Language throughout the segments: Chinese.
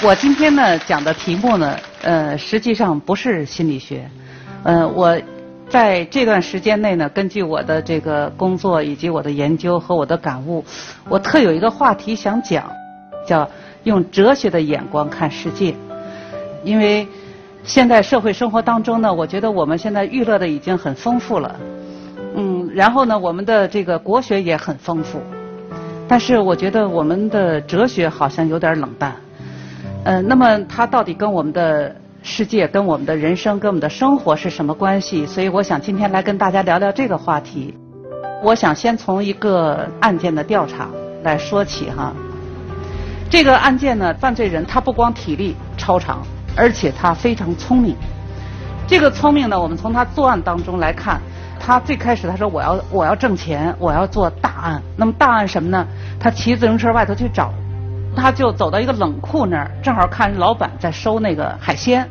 我今天呢讲的题目呢，呃，实际上不是心理学，呃，我在这段时间内呢，根据我的这个工作以及我的研究和我的感悟，我特有一个话题想讲，叫用哲学的眼光看世界，因为现在社会生活当中呢，我觉得我们现在娱乐的已经很丰富了，嗯，然后呢，我们的这个国学也很丰富，但是我觉得我们的哲学好像有点冷淡。呃，那么它到底跟我们的世界、跟我们的人生、跟我们的生活是什么关系？所以我想今天来跟大家聊聊这个话题。我想先从一个案件的调查来说起哈。这个案件呢，犯罪人他不光体力超常，而且他非常聪明。这个聪明呢，我们从他作案当中来看，他最开始他说我要我要挣钱，我要做大案。那么大案什么呢？他骑自行车外头去找。他就走到一个冷库那儿，正好看老板在收那个海鲜。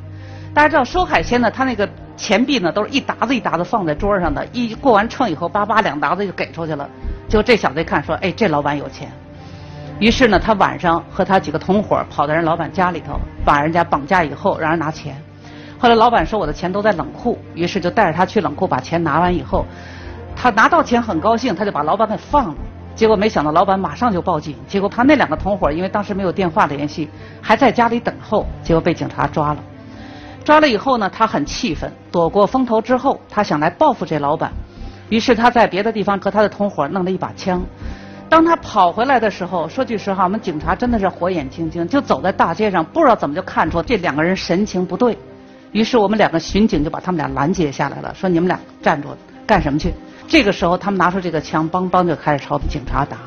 大家知道收海鲜呢，他那个钱币呢都是一沓子一沓子放在桌上的，一过完秤以后，叭叭两沓子就给出去了。就这小子一看说：“哎，这老板有钱。”于是呢，他晚上和他几个同伙跑到人老板家里头，把人家绑架以后，让人拿钱。后来老板说：“我的钱都在冷库。”于是就带着他去冷库把钱拿完以后，他拿到钱很高兴，他就把老板给放了。结果没想到，老板马上就报警。结果他那两个同伙因为当时没有电话联系，还在家里等候。结果被警察抓了。抓了以后呢，他很气愤，躲过风头之后，他想来报复这老板。于是他在别的地方和他的同伙弄了一把枪。当他跑回来的时候，说句实话，我们警察真的是火眼金睛，就走在大街上，不知道怎么就看出这两个人神情不对。于是我们两个巡警就把他们俩拦截下来了，说你们俩站住，干什么去？这个时候，他们拿出这个枪，梆梆就开始朝警察打。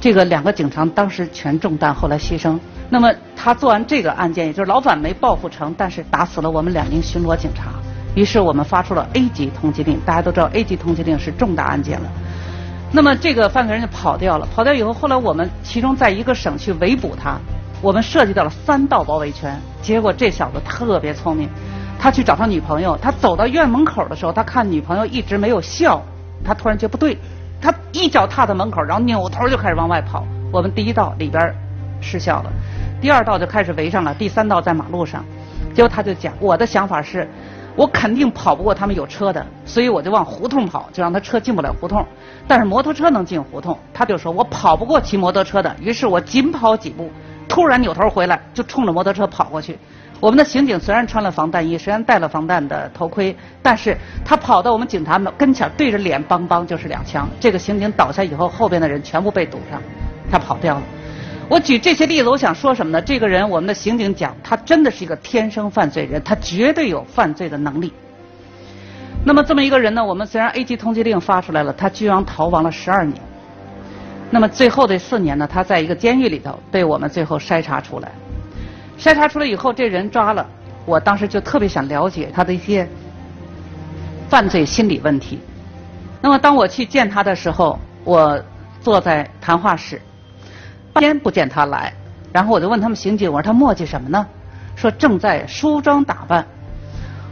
这个两个警察当时全中弹，后来牺牲。那么他做完这个案件，也就是老板没报复成，但是打死了我们两名巡逻警察。于是我们发出了 A 级通缉令。大家都知道 A 级通缉令是重大案件了。那么这个犯罪人就跑掉了。跑掉以后，后来我们其中在一个省去围捕他，我们涉及到了三道包围圈。结果这小子特别聪明，他去找他女朋友。他走到院门口的时候，他看女朋友一直没有笑。他突然觉不对，他一脚踏到门口，然后扭头就开始往外跑。我们第一道里边失效了，第二道就开始围上了，第三道在马路上。结果他就讲，我的想法是，我肯定跑不过他们有车的，所以我就往胡同跑，就让他车进不了胡同。但是摩托车能进胡同，他就说我跑不过骑摩托车的，于是我紧跑几步，突然扭头回来，就冲着摩托车跑过去。我们的刑警虽然穿了防弹衣，虽然戴了防弹的头盔，但是他跑到我们警察们跟前，对着脸梆梆就是两枪。这个刑警倒下以后，后边的人全部被堵上，他跑掉了。我举这些例子，我想说什么呢？这个人，我们的刑警讲，他真的是一个天生犯罪人，他绝对有犯罪的能力。那么这么一个人呢，我们虽然 A 级通缉令发出来了，他居然逃亡了十二年。那么最后的四年呢，他在一个监狱里头被我们最后筛查出来。筛查出来以后，这人抓了，我当时就特别想了解他的一些犯罪心理问题。那么当我去见他的时候，我坐在谈话室，半天不见他来，然后我就问他们刑警，我说他磨叽什么呢？说正在梳妆打扮。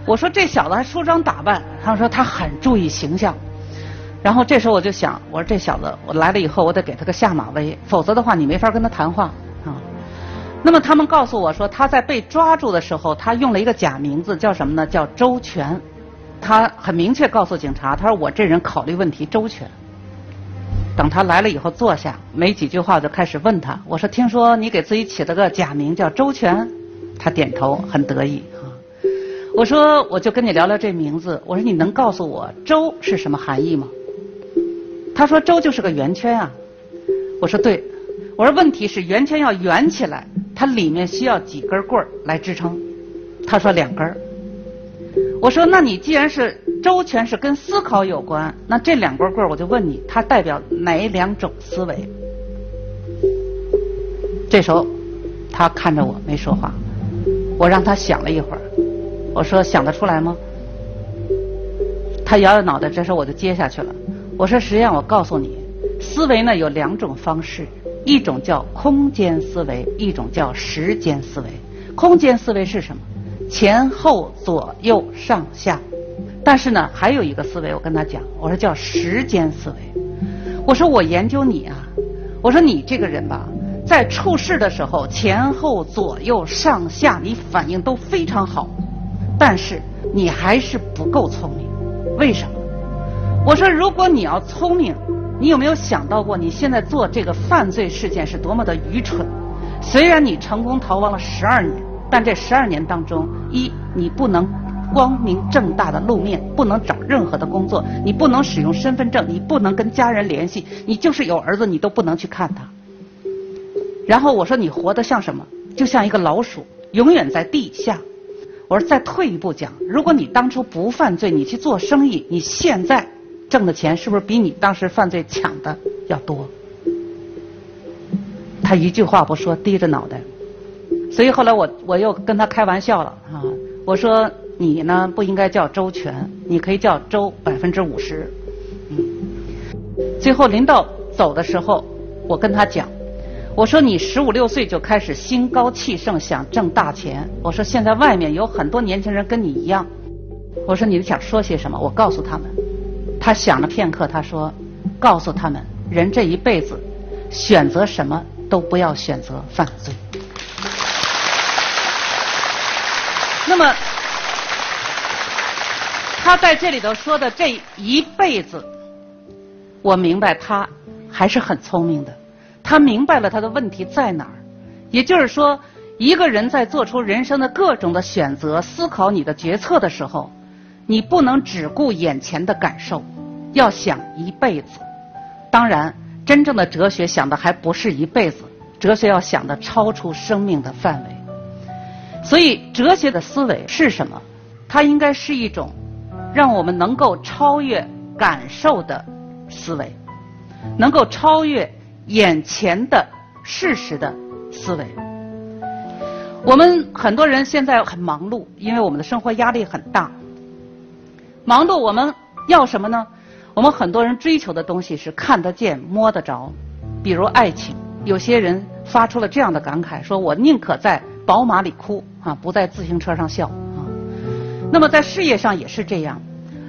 我说这小子还梳妆打扮？他说他很注意形象。然后这时候我就想，我说这小子，我来了以后，我得给他个下马威，否则的话你没法跟他谈话。那么他们告诉我说，他在被抓住的时候，他用了一个假名字，叫什么呢？叫周全。他很明确告诉警察，他说我这人考虑问题周全。等他来了以后坐下，没几句话就开始问他。我说：“听说你给自己起了个假名叫周全？”他点头，很得意啊。我说：“我就跟你聊聊这名字。我说你能告诉我周是什么含义吗？”他说：“周就是个圆圈啊。”我说：“对。”我说：“问题是圆圈要圆起来。”它里面需要几根棍儿来支撑？他说两根儿。我说那你既然是周全是跟思考有关，那这两根棍儿我就问你，它代表哪两种思维？这时候他看着我没说话，我让他想了一会儿，我说想得出来吗？他摇摇脑袋，这时候我就接下去了。我说实际上我告诉你，思维呢有两种方式。一种叫空间思维，一种叫时间思维。空间思维是什么？前后左右上下。但是呢，还有一个思维，我跟他讲，我说叫时间思维。我说我研究你啊，我说你这个人吧，在处事的时候前后左右上下你反应都非常好，但是你还是不够聪明，为什么？我说，如果你要聪明，你有没有想到过你现在做这个犯罪事件是多么的愚蠢？虽然你成功逃亡了十二年，但这十二年当中，一你不能光明正大的露面，不能找任何的工作，你不能使用身份证，你不能跟家人联系，你就是有儿子，你都不能去看他。然后我说你活得像什么？就像一个老鼠，永远在地下。我说再退一步讲，如果你当初不犯罪，你去做生意，你现在挣的钱是不是比你当时犯罪抢的要多？他一句话不说，低着脑袋。所以后来我我又跟他开玩笑了啊，我说你呢不应该叫周全，你可以叫周百分之五十。嗯，最后临到走的时候，我跟他讲。我说你十五六岁就开始心高气盛，想挣大钱。我说现在外面有很多年轻人跟你一样。我说你想说些什么？我告诉他们。他想了片刻，他说：“告诉他们，人这一辈子，选择什么都不要选择犯罪。”那么，他在这里头说的这一辈子，我明白他还是很聪明的。他明白了他的问题在哪儿，也就是说，一个人在做出人生的各种的选择、思考你的决策的时候，你不能只顾眼前的感受，要想一辈子。当然，真正的哲学想的还不是一辈子，哲学要想的超出生命的范围。所以，哲学的思维是什么？它应该是一种让我们能够超越感受的思维，能够超越。眼前的事实的思维，我们很多人现在很忙碌，因为我们的生活压力很大。忙碌，我们要什么呢？我们很多人追求的东西是看得见、摸得着，比如爱情。有些人发出了这样的感慨：说我宁可在宝马里哭啊，不在自行车上笑啊。那么在事业上也是这样，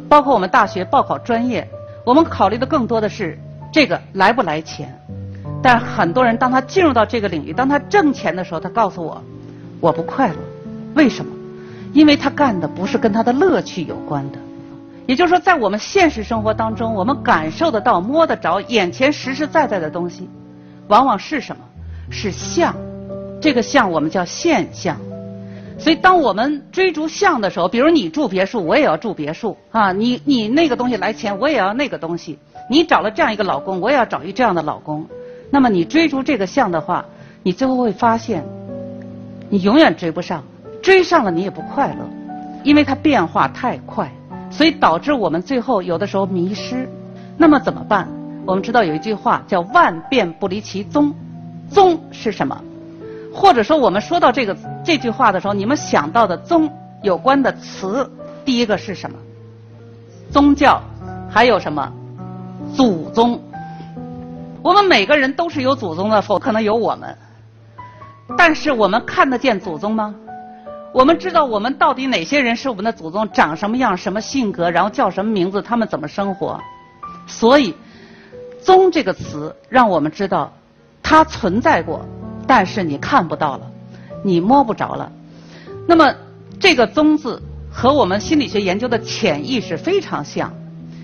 包括我们大学报考专业，我们考虑的更多的是这个来不来钱。但很多人，当他进入到这个领域，当他挣钱的时候，他告诉我，我不快乐。为什么？因为他干的不是跟他的乐趣有关的。也就是说，在我们现实生活当中，我们感受得到、摸得着、眼前实实在在的东西，往往是什么？是相。这个相我们叫现象。所以，当我们追逐相的时候，比如你住别墅，我也要住别墅啊。你你那个东西来钱，我也要那个东西。你找了这样一个老公，我也要找一这样的老公。那么你追逐这个相的话，你最后会发现，你永远追不上，追上了你也不快乐，因为它变化太快，所以导致我们最后有的时候迷失。那么怎么办？我们知道有一句话叫“万变不离其宗”，宗是什么？或者说我们说到这个这句话的时候，你们想到的宗有关的词，第一个是什么？宗教，还有什么？祖宗。我们每个人都是有祖宗的，否可能有我们。但是我们看得见祖宗吗？我们知道我们到底哪些人是我们的祖宗，长什么样，什么性格，然后叫什么名字，他们怎么生活？所以“宗”这个词让我们知道它存在过，但是你看不到了，你摸不着了。那么这个“宗”字和我们心理学研究的潜意识非常像，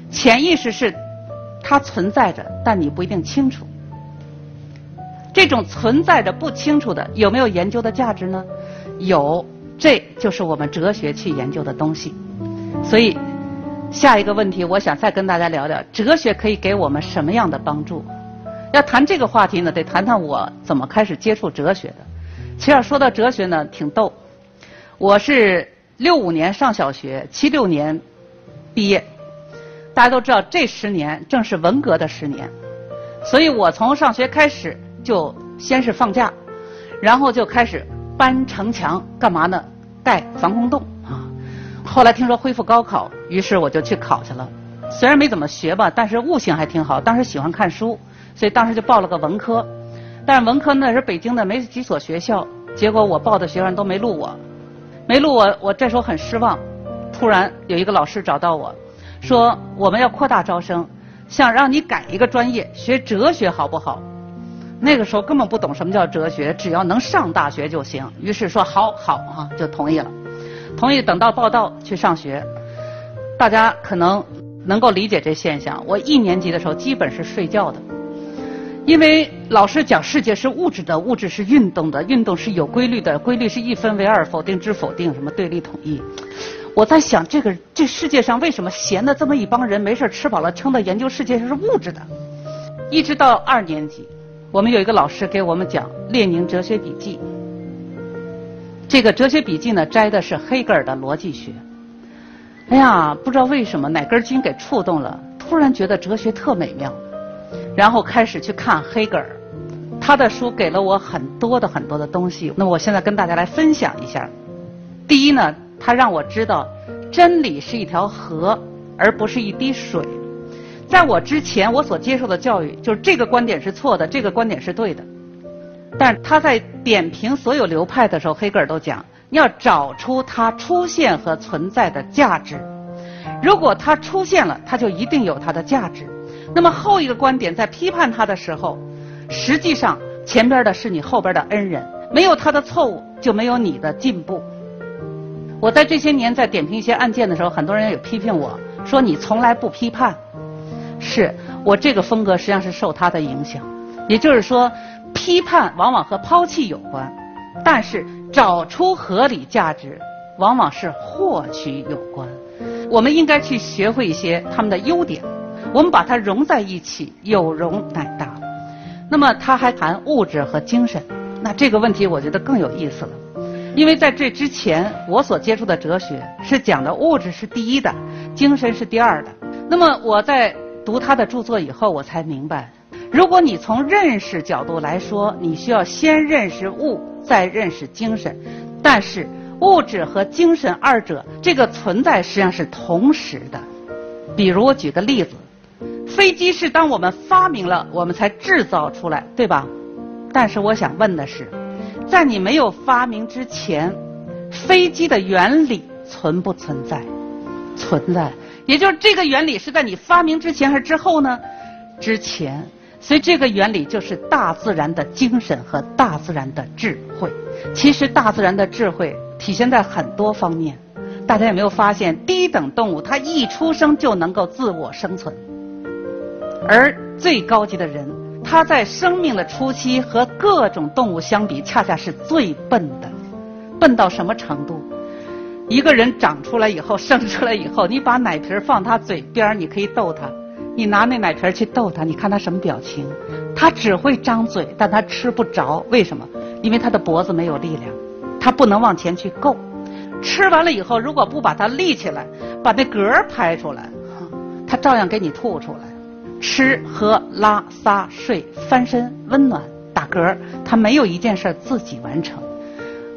潜意识是。它存在着，但你不一定清楚。这种存在着不清楚的，有没有研究的价值呢？有，这就是我们哲学去研究的东西。所以，下一个问题，我想再跟大家聊聊，哲学可以给我们什么样的帮助？要谈这个话题呢，得谈谈我怎么开始接触哲学的。其实说到哲学呢，挺逗。我是六五年上小学，七六年毕业。大家都知道，这十年正是文革的十年，所以我从上学开始就先是放假，然后就开始搬城墙，干嘛呢？盖防空洞啊！后来听说恢复高考，于是我就去考去了。虽然没怎么学吧，但是悟性还挺好。当时喜欢看书，所以当时就报了个文科。但是文科那是北京的没几所学校，结果我报的学生都没录我，没录我，我这时候很失望。突然有一个老师找到我。说我们要扩大招生，想让你改一个专业，学哲学好不好？那个时候根本不懂什么叫哲学，只要能上大学就行。于是说好好啊，就同意了。同意等到报到去上学，大家可能能够理解这现象。我一年级的时候基本是睡觉的，因为老师讲世界是物质的，物质是运动的，运动是有规律的，规律是一分为二，否定之否定，什么对立统一。我在想，这个这世界上为什么闲的这么一帮人，没事吃饱了撑的研究世界上是物质的？一直到二年级，我们有一个老师给我们讲《列宁哲学笔记》。这个哲学笔记呢，摘的是黑格尔的逻辑学。哎呀，不知道为什么哪根筋给触动了，突然觉得哲学特美妙，然后开始去看黑格尔，他的书给了我很多的很多的东西。那么我现在跟大家来分享一下。第一呢。他让我知道，真理是一条河，而不是一滴水。在我之前，我所接受的教育就是这个观点是错的，这个观点是对的。但是他在点评所有流派的时候，黑格尔都讲，要找出它出现和存在的价值。如果它出现了，它就一定有它的价值。那么后一个观点在批判它的时候，实际上前边的是你后边的恩人，没有他的错误，就没有你的进步。我在这些年在点评一些案件的时候，很多人也批评我说你从来不批判。是我这个风格实际上是受他的影响，也就是说，批判往往和抛弃有关，但是找出合理价值往往是获取有关。我们应该去学会一些他们的优点，我们把它融在一起，有容乃大。那么他还谈物质和精神，那这个问题我觉得更有意思了。因为在这之前，我所接触的哲学是讲的物质是第一的，精神是第二的。那么我在读他的著作以后，我才明白，如果你从认识角度来说，你需要先认识物，再认识精神。但是物质和精神二者这个存在实际上是同时的。比如我举个例子，飞机是当我们发明了，我们才制造出来，对吧？但是我想问的是。在你没有发明之前，飞机的原理存不存在？存在，也就是这个原理是在你发明之前还是之后呢？之前，所以这个原理就是大自然的精神和大自然的智慧。其实大自然的智慧体现在很多方面，大家有没有发现，低等动物它一出生就能够自我生存，而最高级的人。他在生命的初期和各种动物相比，恰恰是最笨的。笨到什么程度？一个人长出来以后，生出来以后，你把奶瓶放他嘴边你可以逗他。你拿那奶瓶去逗他，你看他什么表情？他只会张嘴，但他吃不着。为什么？因为他的脖子没有力量，他不能往前去够。吃完了以后，如果不把它立起来，把那嗝拍出来，他照样给你吐出来。吃喝拉撒睡翻身温暖打嗝，他没有一件事自己完成。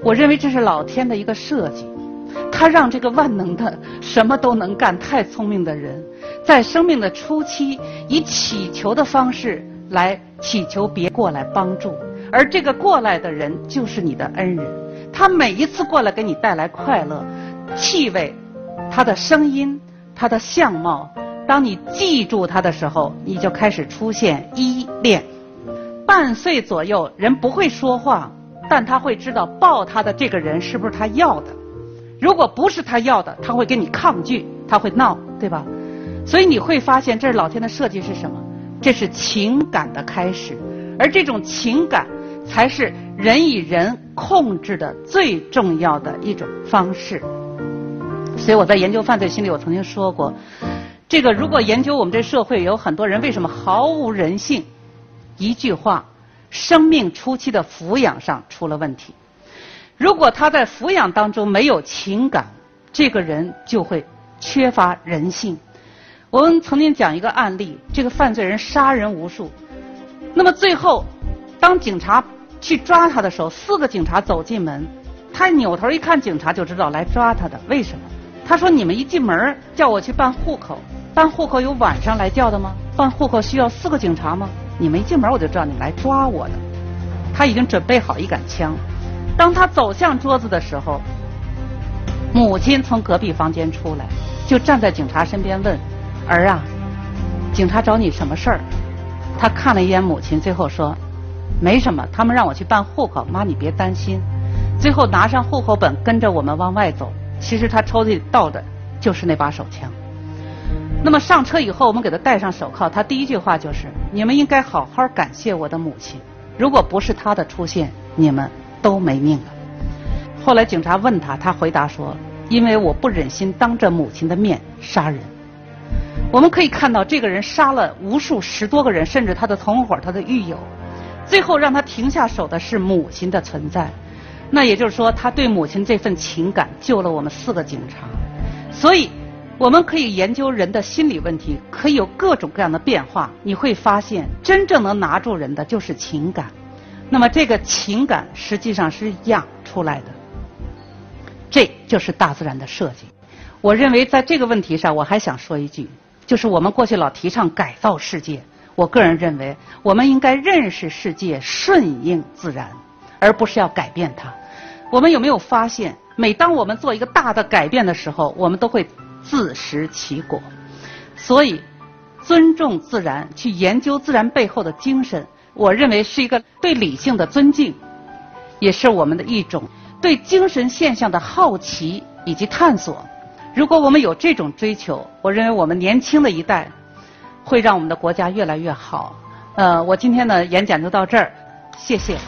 我认为这是老天的一个设计，他让这个万能的什么都能干、太聪明的人，在生命的初期以祈求的方式来祈求别过来帮助，而这个过来的人就是你的恩人。他每一次过来给你带来快乐、气味、他的声音、他的相貌。当你记住他的时候，你就开始出现依恋。半岁左右，人不会说话，但他会知道抱他的这个人是不是他要的。如果不是他要的，他会跟你抗拒，他会闹，对吧？所以你会发现，这是老天的设计是什么？这是情感的开始，而这种情感才是人与人控制的最重要的一种方式。所以我在研究犯罪心理，我曾经说过。这个如果研究我们这社会有很多人为什么毫无人性？一句话，生命初期的抚养上出了问题。如果他在抚养当中没有情感，这个人就会缺乏人性。我们曾经讲一个案例，这个犯罪人杀人无数，那么最后当警察去抓他的时候，四个警察走进门，他扭头一看警察就知道来抓他的，为什么？他说：“你们一进门叫我去办户口。”办户口有晚上来叫的吗？办户口需要四个警察吗？你们一进门我就知道你们来抓我的。他已经准备好一杆枪。当他走向桌子的时候，母亲从隔壁房间出来，就站在警察身边问：“儿啊，警察找你什么事儿？”他看了一眼母亲，最后说：“没什么，他们让我去办户口，妈你别担心。最后拿上户口本，跟着我们往外走。其实他抽屉里倒的就是那把手枪。那么上车以后，我们给他戴上手铐，他第一句话就是：“你们应该好好感谢我的母亲，如果不是她的出现，你们都没命了。”后来警察问他，他回答说：“因为我不忍心当着母亲的面杀人。”我们可以看到，这个人杀了无数十多个人，甚至他的同伙、他的狱友，最后让他停下手的是母亲的存在。那也就是说，他对母亲这份情感救了我们四个警察。所以，我们可以研究人的心理问题，可以有各种各样的变化。你会发现，真正能拿住人的就是情感。那么，这个情感实际上是养出来的。这就是大自然的设计。我认为，在这个问题上，我还想说一句，就是我们过去老提倡改造世界。我个人认为，我们应该认识世界，顺应自然。而不是要改变它。我们有没有发现，每当我们做一个大的改变的时候，我们都会自食其果。所以，尊重自然，去研究自然背后的精神，我认为是一个对理性的尊敬，也是我们的一种对精神现象的好奇以及探索。如果我们有这种追求，我认为我们年轻的一代会让我们的国家越来越好。呃，我今天的演讲就到这儿，谢谢。